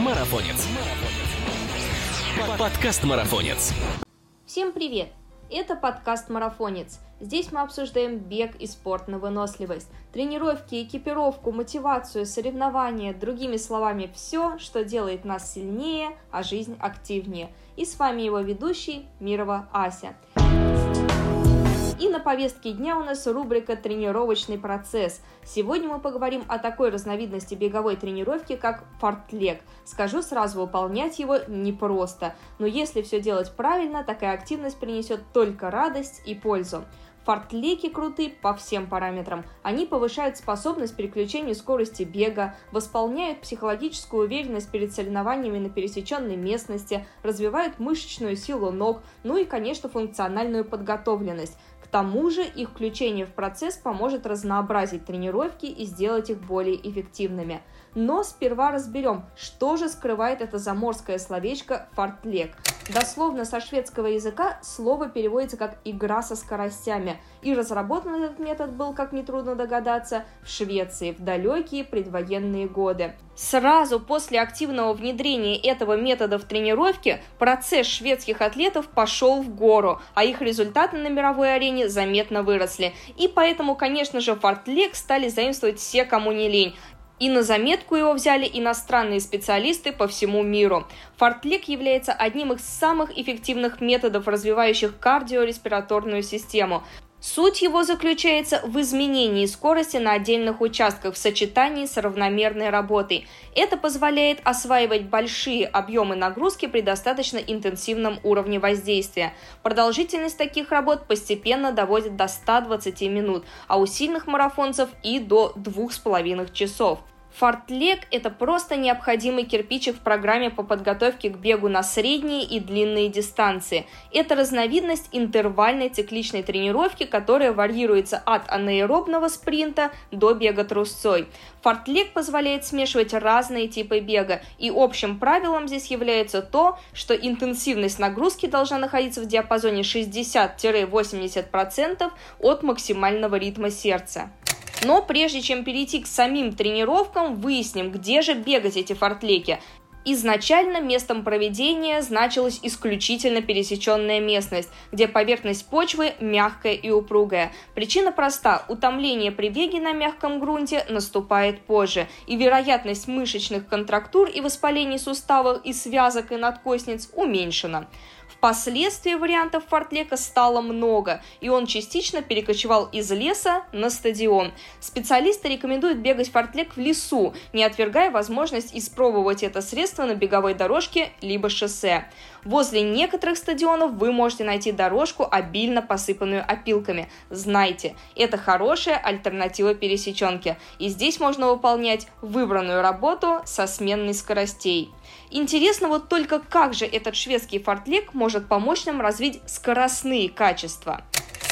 Марафонец. Подкаст Марафонец. Всем привет! Это подкаст «Марафонец». Здесь мы обсуждаем бег и спорт на выносливость, тренировки, экипировку, мотивацию, соревнования, другими словами, все, что делает нас сильнее, а жизнь активнее. И с вами его ведущий Мирова Ася. На повестке дня у нас рубрика «Тренировочный процесс». Сегодня мы поговорим о такой разновидности беговой тренировки, как фортлег. Скажу сразу, выполнять его непросто, но если все делать правильно, такая активность принесет только радость и пользу. Фортлеки круты по всем параметрам. Они повышают способность переключения скорости бега, восполняют психологическую уверенность перед соревнованиями на пересеченной местности, развивают мышечную силу ног, ну и, конечно, функциональную подготовленность тому же их включение в процесс поможет разнообразить тренировки и сделать их более эффективными. Но сперва разберем, что же скрывает это заморское словечко «фортлег». Дословно со шведского языка слово переводится как «игра со скоростями», и разработан этот метод был, как нетрудно догадаться, в Швеции в далекие предвоенные годы. Сразу после активного внедрения этого метода в тренировке процесс шведских атлетов пошел в гору, а их результаты на мировой арене заметно выросли. И поэтому, конечно же, фортлег стали заимствовать все, кому не лень. И на заметку его взяли иностранные специалисты по всему миру. Фортлик является одним из самых эффективных методов, развивающих кардиореспираторную систему. Суть его заключается в изменении скорости на отдельных участках в сочетании с равномерной работой. Это позволяет осваивать большие объемы нагрузки при достаточно интенсивном уровне воздействия. Продолжительность таких работ постепенно доводит до 120 минут, а у сильных марафонцев и до 2,5 часов. Фортлег – это просто необходимый кирпичик в программе по подготовке к бегу на средние и длинные дистанции. Это разновидность интервальной цикличной тренировки, которая варьируется от анаэробного спринта до бега трусцой. Фортлег позволяет смешивать разные типы бега, и общим правилом здесь является то, что интенсивность нагрузки должна находиться в диапазоне 60-80% от максимального ритма сердца. Но прежде чем перейти к самим тренировкам, выясним, где же бегать эти фортлеки. Изначально местом проведения значилась исключительно пересеченная местность, где поверхность почвы мягкая и упругая. Причина проста – утомление при беге на мягком грунте наступает позже, и вероятность мышечных контрактур и воспалений суставов и связок и надкосниц уменьшена. Впоследствии вариантов фортлека стало много, и он частично перекочевал из леса на стадион. Специалисты рекомендуют бегать фортлек в лесу, не отвергая возможность испробовать это средство на беговой дорожке либо шоссе. Возле некоторых стадионов вы можете найти дорожку, обильно посыпанную опилками. Знайте, это хорошая альтернатива пересеченке, и здесь можно выполнять выбранную работу со сменной скоростей. Интересно вот только как же этот шведский фортлек может помочь нам развить скоростные качества.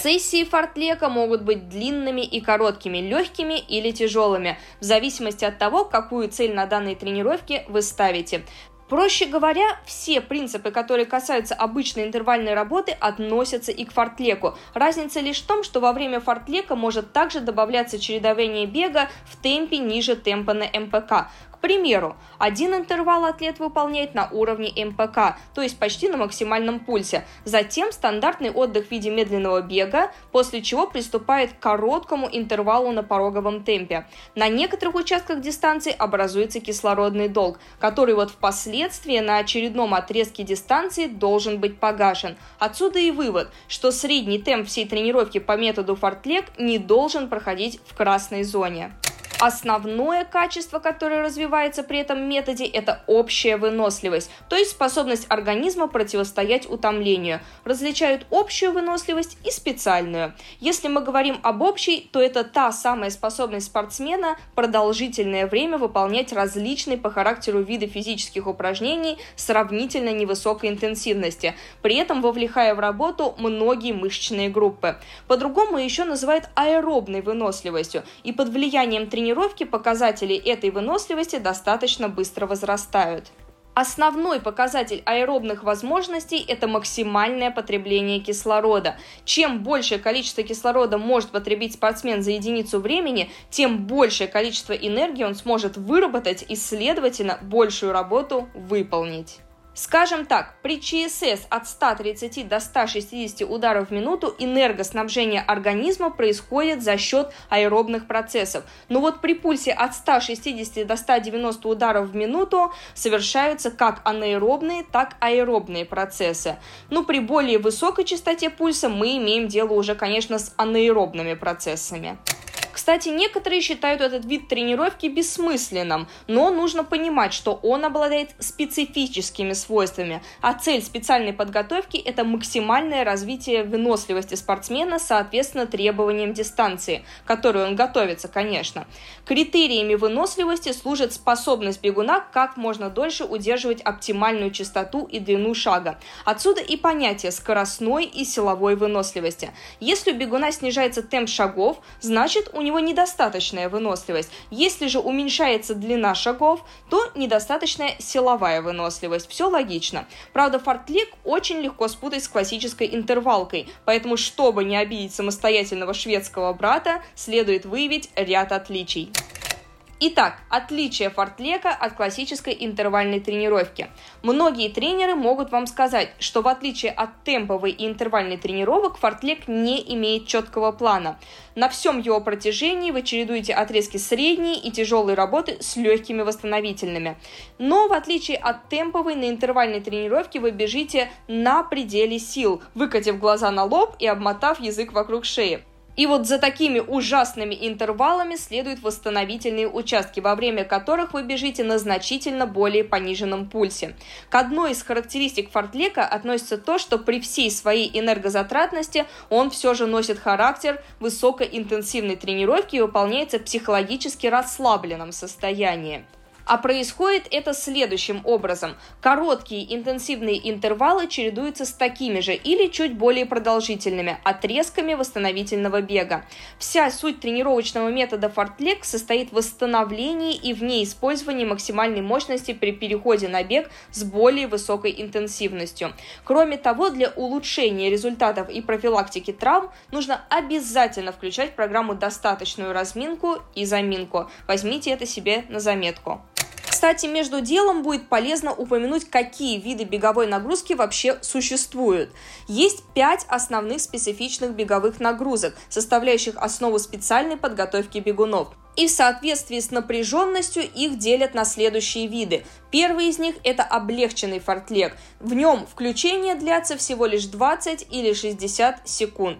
Сессии фортлека могут быть длинными и короткими, легкими или тяжелыми, в зависимости от того, какую цель на данной тренировке вы ставите. Проще говоря, все принципы, которые касаются обычной интервальной работы, относятся и к фортлеку. Разница лишь в том, что во время фортлека может также добавляться чередование бега в темпе ниже темпа на МПК. К примеру, один интервал атлет выполняет на уровне МПК, то есть почти на максимальном пульсе. Затем стандартный отдых в виде медленного бега, после чего приступает к короткому интервалу на пороговом темпе. На некоторых участках дистанции образуется кислородный долг, который вот впоследствии на очередном отрезке дистанции должен быть погашен. Отсюда и вывод, что средний темп всей тренировки по методу фортлек не должен проходить в красной зоне. Основное качество, которое развивается при этом методе, это общая выносливость, то есть способность организма противостоять утомлению. Различают общую выносливость и специальную. Если мы говорим об общей, то это та самая способность спортсмена продолжительное время выполнять различные по характеру виды физических упражнений сравнительно невысокой интенсивности, при этом вовлекая в работу многие мышечные группы. По-другому еще называют аэробной выносливостью, и под влиянием тренировки тренировки показатели этой выносливости достаточно быстро возрастают. Основной показатель аэробных возможностей – это максимальное потребление кислорода. Чем большее количество кислорода может потребить спортсмен за единицу времени, тем большее количество энергии он сможет выработать и, следовательно, большую работу выполнить. Скажем так, при ЧСС от 130 до 160 ударов в минуту энергоснабжение организма происходит за счет аэробных процессов. Но вот при пульсе от 160 до 190 ударов в минуту совершаются как анаэробные, так аэробные процессы. Но при более высокой частоте пульса мы имеем дело уже, конечно, с анаэробными процессами. Кстати, некоторые считают этот вид тренировки бессмысленным, но нужно понимать, что он обладает специфическими свойствами, а цель специальной подготовки – это максимальное развитие выносливости спортсмена соответственно требованиям дистанции, к которой он готовится, конечно. Критериями выносливости служит способность бегуна как можно дольше удерживать оптимальную частоту и длину шага. Отсюда и понятие скоростной и силовой выносливости. Если у бегуна снижается темп шагов, значит у него недостаточная выносливость. Если же уменьшается длина шагов, то недостаточная силовая выносливость. Все логично. Правда, фортлик очень легко спутать с классической интервалкой, поэтому, чтобы не обидеть самостоятельного шведского брата, следует выявить ряд отличий. Итак, отличие фортлека от классической интервальной тренировки. Многие тренеры могут вам сказать, что в отличие от темповой и интервальной тренировок, фортлек не имеет четкого плана. На всем его протяжении вы чередуете отрезки средней и тяжелой работы с легкими восстановительными. Но в отличие от темповой на интервальной тренировке вы бежите на пределе сил, выкатив глаза на лоб и обмотав язык вокруг шеи. И вот за такими ужасными интервалами следуют восстановительные участки, во время которых вы бежите на значительно более пониженном пульсе. К одной из характеристик фортлека относится то, что при всей своей энергозатратности он все же носит характер высокоинтенсивной тренировки и выполняется в психологически расслабленном состоянии. А происходит это следующим образом. Короткие интенсивные интервалы чередуются с такими же или чуть более продолжительными отрезками восстановительного бега. Вся суть тренировочного метода фортлек состоит в восстановлении и в неиспользовании максимальной мощности при переходе на бег с более высокой интенсивностью. Кроме того, для улучшения результатов и профилактики травм нужно обязательно включать в программу достаточную разминку и заминку. Возьмите это себе на заметку. Кстати, между делом будет полезно упомянуть, какие виды беговой нагрузки вообще существуют. Есть пять основных специфичных беговых нагрузок, составляющих основу специальной подготовки бегунов. И в соответствии с напряженностью их делят на следующие виды. Первый из них – это облегченный фортлег. В нем включение длятся всего лишь 20 или 60 секунд.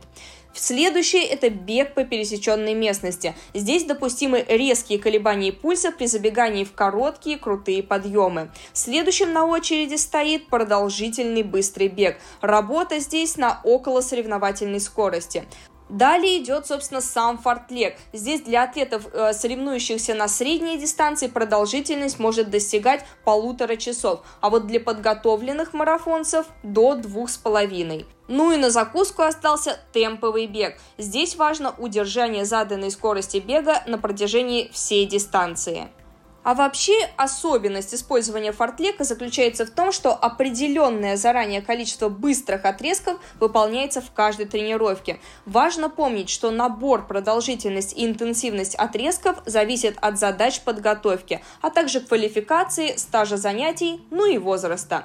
Следующее – это бег по пересеченной местности. Здесь допустимы резкие колебания пульса при забегании в короткие крутые подъемы. Следующим на очереди стоит продолжительный быстрый бег. Работа здесь на около соревновательной скорости. Далее идет, собственно, сам фортлег. Здесь для атлетов, э, соревнующихся на средней дистанции, продолжительность может достигать полутора часов, а вот для подготовленных марафонцев до двух с половиной. Ну и на закуску остался темповый бег. Здесь важно удержание заданной скорости бега на протяжении всей дистанции. А вообще особенность использования фортлека заключается в том, что определенное заранее количество быстрых отрезков выполняется в каждой тренировке. Важно помнить, что набор, продолжительность и интенсивность отрезков зависит от задач подготовки, а также квалификации, стажа занятий, ну и возраста.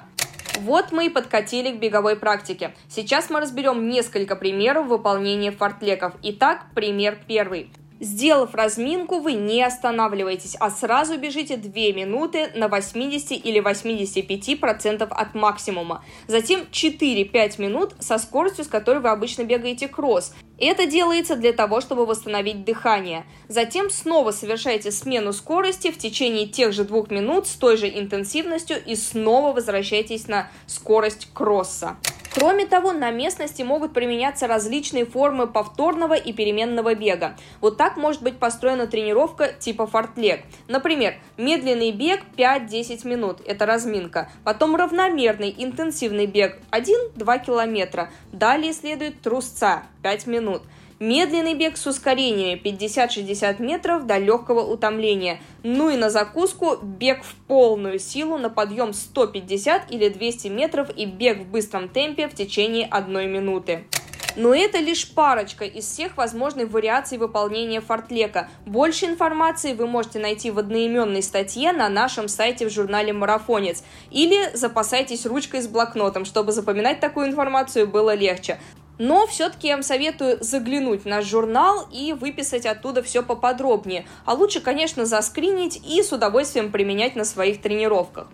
Вот мы и подкатили к беговой практике. Сейчас мы разберем несколько примеров выполнения фортлеков. Итак, пример первый. Сделав разминку, вы не останавливаетесь, а сразу бежите 2 минуты на 80 или 85% от максимума. Затем 4-5 минут со скоростью, с которой вы обычно бегаете кросс. Это делается для того, чтобы восстановить дыхание. Затем снова совершаете смену скорости в течение тех же двух минут с той же интенсивностью и снова возвращаетесь на скорость кросса. Кроме того, на местности могут применяться различные формы повторного и переменного бега. Вот так может быть построена тренировка типа фортлег. Например, медленный бег 5-10 минут – это разминка. Потом равномерный интенсивный бег 1-2 километра. Далее следует трусца 5 минут. Медленный бег с ускорениями 50-60 метров до легкого утомления. Ну и на закуску бег в полную силу на подъем 150 или 200 метров и бег в быстром темпе в течение одной минуты. Но это лишь парочка из всех возможных вариаций выполнения фортлека. Больше информации вы можете найти в одноименной статье на нашем сайте в журнале «Марафонец». Или запасайтесь ручкой с блокнотом, чтобы запоминать такую информацию было легче. Но все-таки я вам советую заглянуть в наш журнал и выписать оттуда все поподробнее. А лучше, конечно, заскринить и с удовольствием применять на своих тренировках.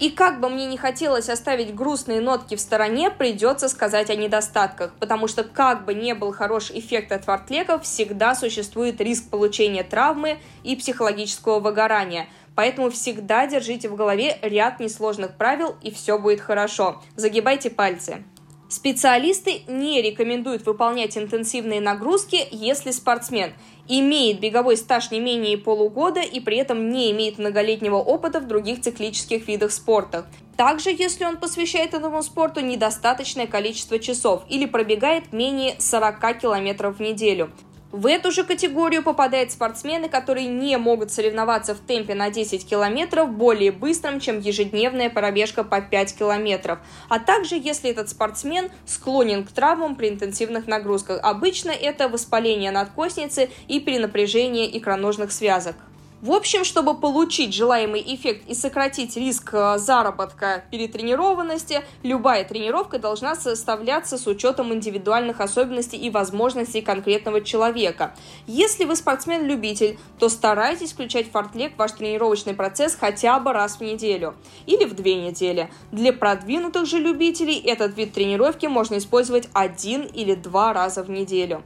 И как бы мне не хотелось оставить грустные нотки в стороне, придется сказать о недостатках, потому что как бы не был хороший эффект от фортлеков, всегда существует риск получения травмы и психологического выгорания. Поэтому всегда держите в голове ряд несложных правил, и все будет хорошо. Загибайте пальцы. Специалисты не рекомендуют выполнять интенсивные нагрузки, если спортсмен имеет беговой стаж не менее полугода и при этом не имеет многолетнего опыта в других циклических видах спорта. Также, если он посвящает этому спорту недостаточное количество часов или пробегает менее 40 километров в неделю. В эту же категорию попадают спортсмены, которые не могут соревноваться в темпе на 10 километров более быстрым, чем ежедневная пробежка по 5 километров, а также если этот спортсмен склонен к травмам при интенсивных нагрузках. Обычно это воспаление надкосницы и перенапряжение икроножных связок. В общем, чтобы получить желаемый эффект и сократить риск э, заработка перетренированности, любая тренировка должна составляться с учетом индивидуальных особенностей и возможностей конкретного человека. Если вы спортсмен-любитель, то старайтесь включать фортлек в ваш тренировочный процесс хотя бы раз в неделю или в две недели. Для продвинутых же любителей этот вид тренировки можно использовать один или два раза в неделю.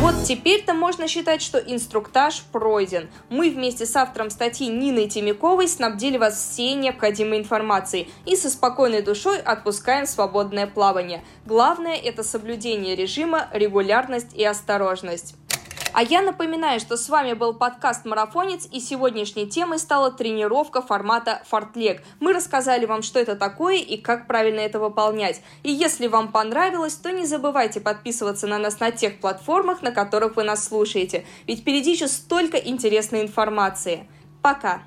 Вот теперь-то можно считать, что инструктаж пройден. Мы вместе с автором статьи Ниной Тимяковой снабдили вас всей необходимой информацией и со спокойной душой отпускаем свободное плавание. Главное – это соблюдение режима, регулярность и осторожность. А я напоминаю, что с вами был подкаст «Марафонец», и сегодняшней темой стала тренировка формата «Фортлег». Мы рассказали вам, что это такое и как правильно это выполнять. И если вам понравилось, то не забывайте подписываться на нас на тех платформах, на которых вы нас слушаете, ведь впереди еще столько интересной информации. Пока!